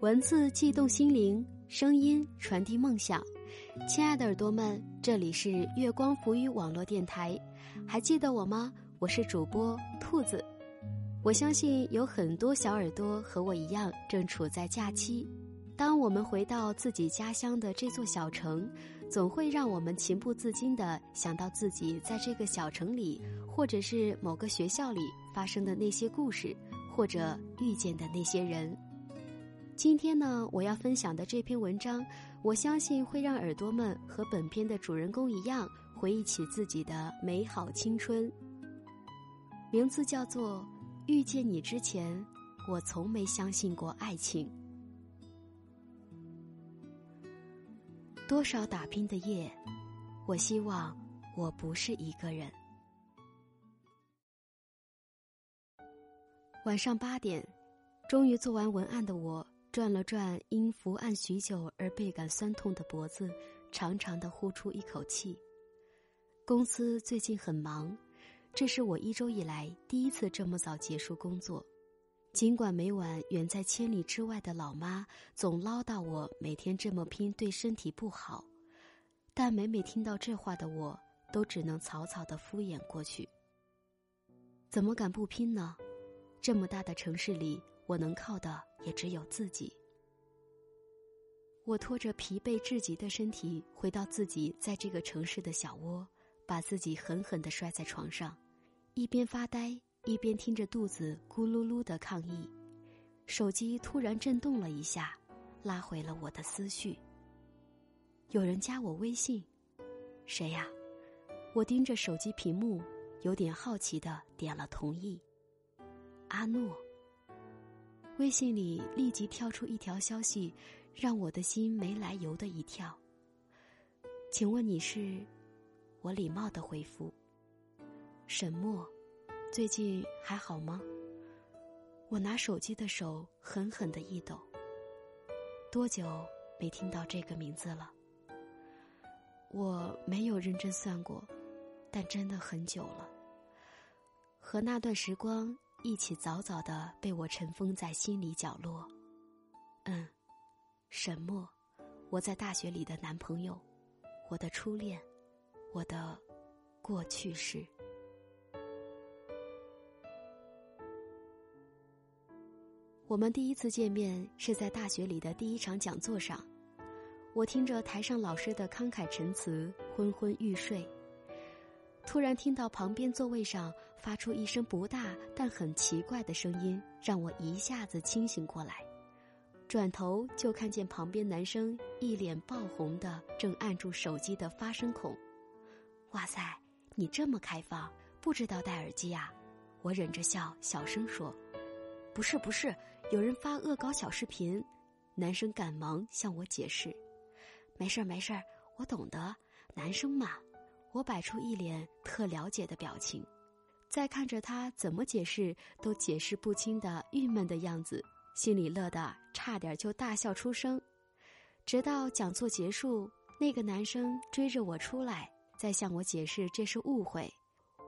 文字悸动心灵，声音传递梦想。亲爱的耳朵们，这里是月光浮语网络电台，还记得我吗？我是主播兔子。我相信有很多小耳朵和我一样，正处在假期。当我们回到自己家乡的这座小城，总会让我们情不自禁地想到自己在这个小城里，或者是某个学校里发生的那些故事，或者遇见的那些人。今天呢，我要分享的这篇文章，我相信会让耳朵们和本片的主人公一样，回忆起自己的美好青春。名字叫做《遇见你之前，我从没相信过爱情》。多少打拼的夜，我希望我不是一个人。晚上八点，终于做完文案的我。转了转因伏案许久而倍感酸痛的脖子，长长的呼出一口气。公司最近很忙，这是我一周以来第一次这么早结束工作。尽管每晚远在千里之外的老妈总唠叨我每天这么拼对身体不好，但每每听到这话的我，都只能草草的敷衍过去。怎么敢不拼呢？这么大的城市里。我能靠的也只有自己。我拖着疲惫至极的身体回到自己在这个城市的小窝，把自己狠狠的摔在床上，一边发呆一边听着肚子咕噜噜的抗议。手机突然震动了一下，拉回了我的思绪。有人加我微信，谁呀？我盯着手机屏幕，有点好奇的点了同意。阿诺。微信里立即跳出一条消息，让我的心没来由的一跳。请问你是？我礼貌的回复。沈默，最近还好吗？我拿手机的手狠狠的一抖。多久没听到这个名字了？我没有认真算过，但真的很久了。和那段时光。一起早早的被我尘封在心里角落。嗯，沈默，我在大学里的男朋友，我的初恋，我的过去式。我们第一次见面是在大学里的第一场讲座上，我听着台上老师的慷慨陈词，昏昏欲睡。突然听到旁边座位上发出一声不大但很奇怪的声音，让我一下子清醒过来。转头就看见旁边男生一脸爆红的正按住手机的发声孔。哇塞，你这么开放，不知道戴耳机啊？我忍着笑小声说：“不是不是，有人发恶搞小视频。”男生赶忙向我解释：“没事儿没事儿，我懂得，男生嘛。”我摆出一脸特了解的表情，再看着他怎么解释都解释不清的郁闷的样子，心里乐得差点就大笑出声。直到讲座结束，那个男生追着我出来，再向我解释这是误会。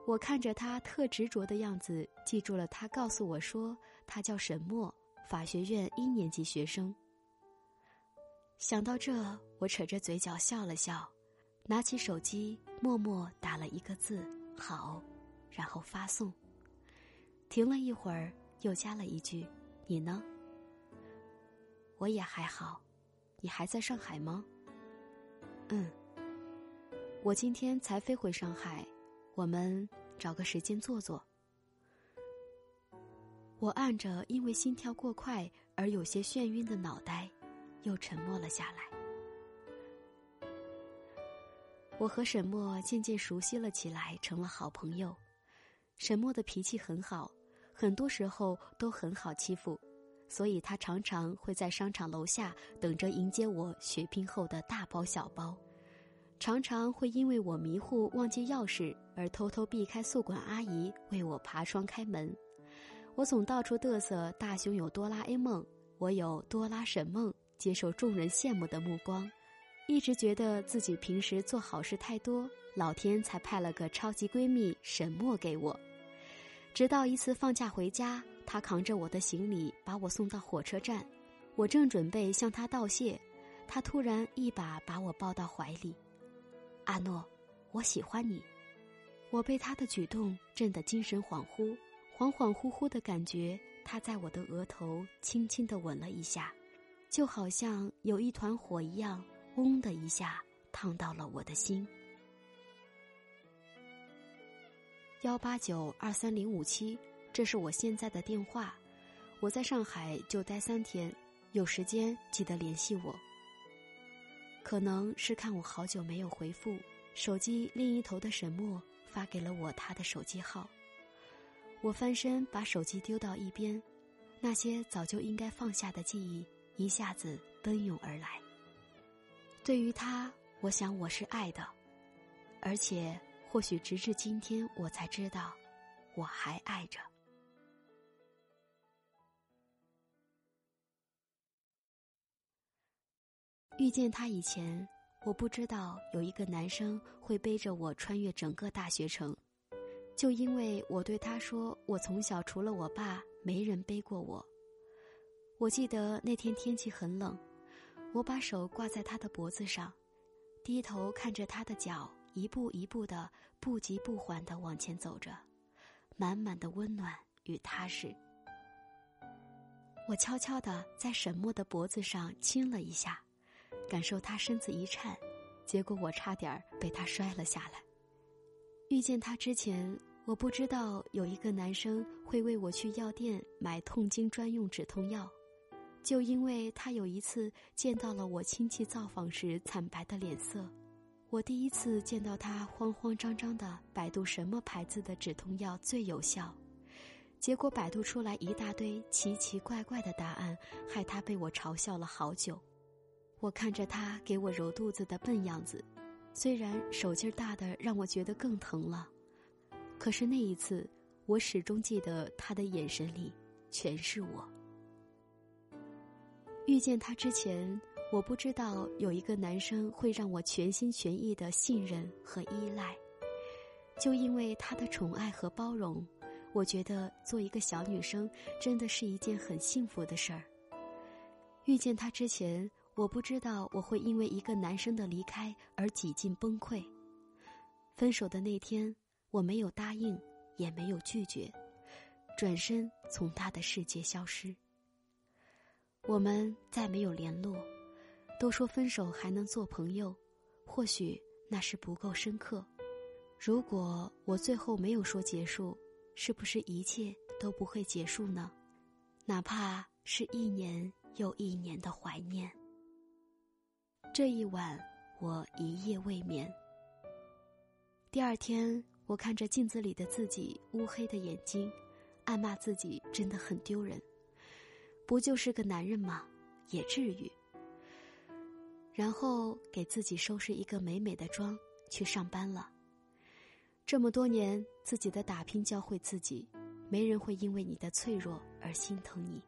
我看着他特执着的样子，记住了他告诉我说他叫沈墨，法学院一年级学生。想到这，我扯着嘴角笑了笑。拿起手机，默默打了一个字“好”，然后发送。停了一会儿，又加了一句：“你呢？”我也还好，你还在上海吗？嗯，我今天才飞回上海，我们找个时间坐坐。我按着因为心跳过快而有些眩晕的脑袋，又沉默了下来。我和沈墨渐渐熟悉了起来，成了好朋友。沈墨的脾气很好，很多时候都很好欺负，所以他常常会在商场楼下等着迎接我血拼后的大包小包，常常会因为我迷糊忘记钥匙而偷偷避开宿管阿姨为我爬窗开门。我总到处嘚瑟，大雄有哆啦 A 梦，我有多拉沈梦，接受众人羡慕的目光。一直觉得自己平时做好事太多，老天才派了个超级闺蜜沈墨给我。直到一次放假回家，她扛着我的行李把我送到火车站，我正准备向她道谢，她突然一把把我抱到怀里：“阿诺，我喜欢你。”我被她的举动震得精神恍惚，恍恍惚惚的感觉，他在我的额头轻轻的吻了一下。就好像有一团火一样，嗡的一下烫到了我的心。幺八九二三零五七，这是我现在的电话。我在上海就待三天，有时间记得联系我。可能是看我好久没有回复，手机另一头的沈墨发给了我他的手机号。我翻身把手机丢到一边，那些早就应该放下的记忆。一下子奔涌而来。对于他，我想我是爱的，而且或许直至今天，我才知道，我还爱着。遇见他以前，我不知道有一个男生会背着我穿越整个大学城，就因为我对他说：“我从小除了我爸，没人背过我。”我记得那天天气很冷，我把手挂在他的脖子上，低头看着他的脚一步一步的不急不缓的往前走着，满满的温暖与踏实。我悄悄的在沈墨的脖子上亲了一下，感受他身子一颤，结果我差点被他摔了下来。遇见他之前，我不知道有一个男生会为我去药店买痛经专用止痛药。就因为他有一次见到了我亲戚造访时惨白的脸色，我第一次见到他慌慌张张的百度什么牌子的止痛药最有效，结果百度出来一大堆奇奇怪怪的答案，害他被我嘲笑了好久。我看着他给我揉肚子的笨样子，虽然手劲儿大的让我觉得更疼了，可是那一次，我始终记得他的眼神里全是我。遇见他之前，我不知道有一个男生会让我全心全意的信任和依赖。就因为他的宠爱和包容，我觉得做一个小女生真的是一件很幸福的事儿。遇见他之前，我不知道我会因为一个男生的离开而几近崩溃。分手的那天，我没有答应，也没有拒绝，转身从他的世界消失。我们再没有联络，都说分手还能做朋友，或许那是不够深刻。如果我最后没有说结束，是不是一切都不会结束呢？哪怕是一年又一年的怀念。这一晚，我一夜未眠。第二天，我看着镜子里的自己乌黑的眼睛，暗骂自己真的很丢人。不就是个男人吗？也至于。然后给自己收拾一个美美的妆，去上班了。这么多年，自己的打拼教会自己，没人会因为你的脆弱而心疼你。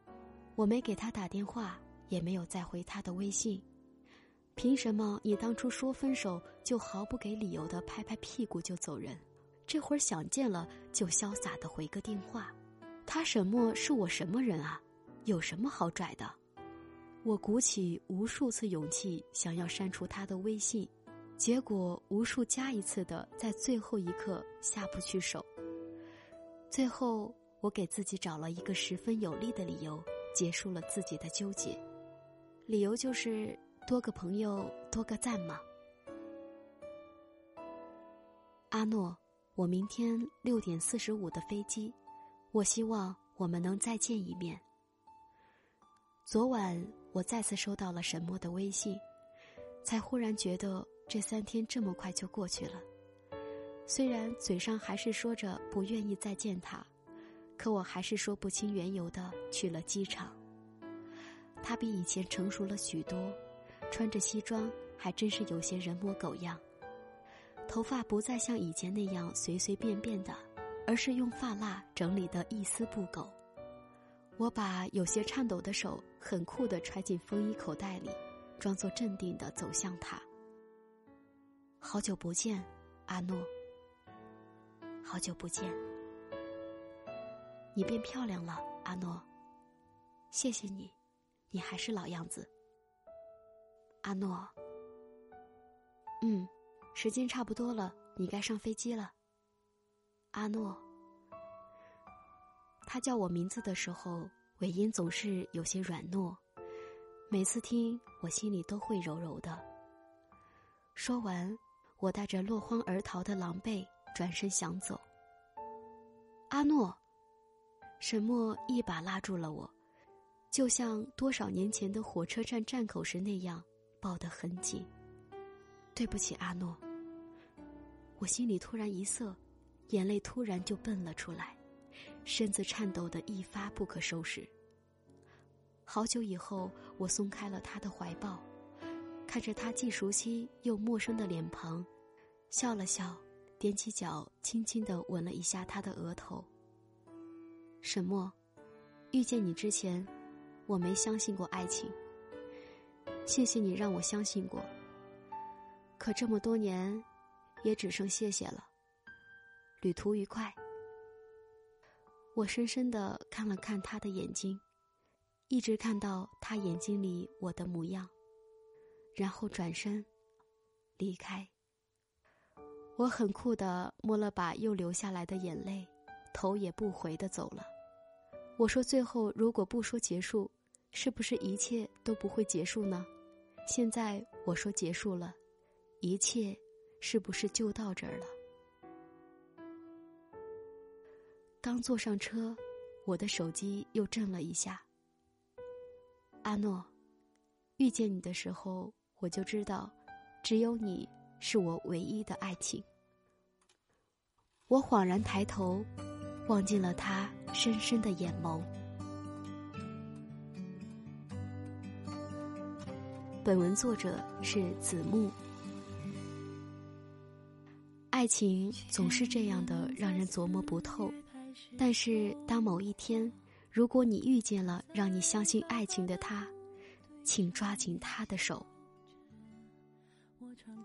我没给他打电话，也没有再回他的微信。凭什么你当初说分手就毫不给理由的拍拍屁股就走人？这会儿想见了就潇洒的回个电话？他什么是我什么人啊？有什么好拽的？我鼓起无数次勇气想要删除他的微信，结果无数加一次的在最后一刻下不去手。最后，我给自己找了一个十分有力的理由，结束了自己的纠结。理由就是多个朋友多个赞嘛。阿诺，我明天六点四十五的飞机，我希望我们能再见一面。昨晚我再次收到了沈墨的微信，才忽然觉得这三天这么快就过去了。虽然嘴上还是说着不愿意再见他，可我还是说不清缘由的去了机场。他比以前成熟了许多，穿着西装还真是有些人模狗样。头发不再像以前那样随随便便的，而是用发蜡整理的一丝不苟。我把有些颤抖的手很酷地揣进风衣口袋里，装作镇定地走向他。好久不见，阿诺。好久不见，你变漂亮了，阿诺。谢谢你，你还是老样子，阿诺。嗯，时间差不多了，你该上飞机了，阿诺。他叫我名字的时候，尾音总是有些软糯，每次听我心里都会柔柔的。说完，我带着落荒而逃的狼狈。转身想走，阿诺，沈墨一把拉住了我，就像多少年前的火车站站口时那样，抱得很紧。对不起，阿诺。我心里突然一涩，眼泪突然就蹦了出来，身子颤抖的一发不可收拾。好久以后，我松开了他的怀抱，看着他既熟悉又陌生的脸庞，笑了笑。踮起脚，轻轻的吻了一下他的额头。沈墨，遇见你之前，我没相信过爱情。谢谢你让我相信过。可这么多年，也只剩谢谢了。旅途愉快。我深深的看了看他的眼睛，一直看到他眼睛里我的模样，然后转身离开。我很酷的摸了把又流下来的眼泪，头也不回的走了。我说：“最后如果不说结束，是不是一切都不会结束呢？”现在我说结束了，一切是不是就到这儿了？刚坐上车，我的手机又震了一下。阿诺，遇见你的时候，我就知道，只有你。是我唯一的爱情。我恍然抬头，望进了他深深的眼眸。本文作者是子木。爱情总是这样的，让人琢磨不透。但是，当某一天，如果你遇见了让你相信爱情的他，请抓紧他的手。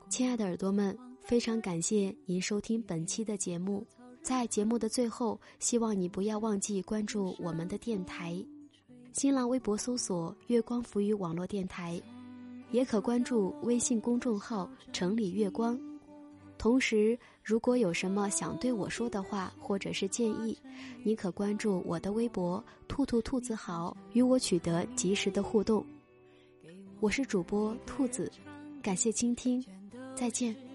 亲爱的耳朵们，非常感谢您收听本期的节目。在节目的最后，希望你不要忘记关注我们的电台，新浪微博搜索“月光浮语网络电台”，也可关注微信公众号“城里月光”。同时，如果有什么想对我说的话或者是建议，你可关注我的微博“兔兔兔子好”，与我取得及时的互动。我是主播兔子。感谢倾听，再见。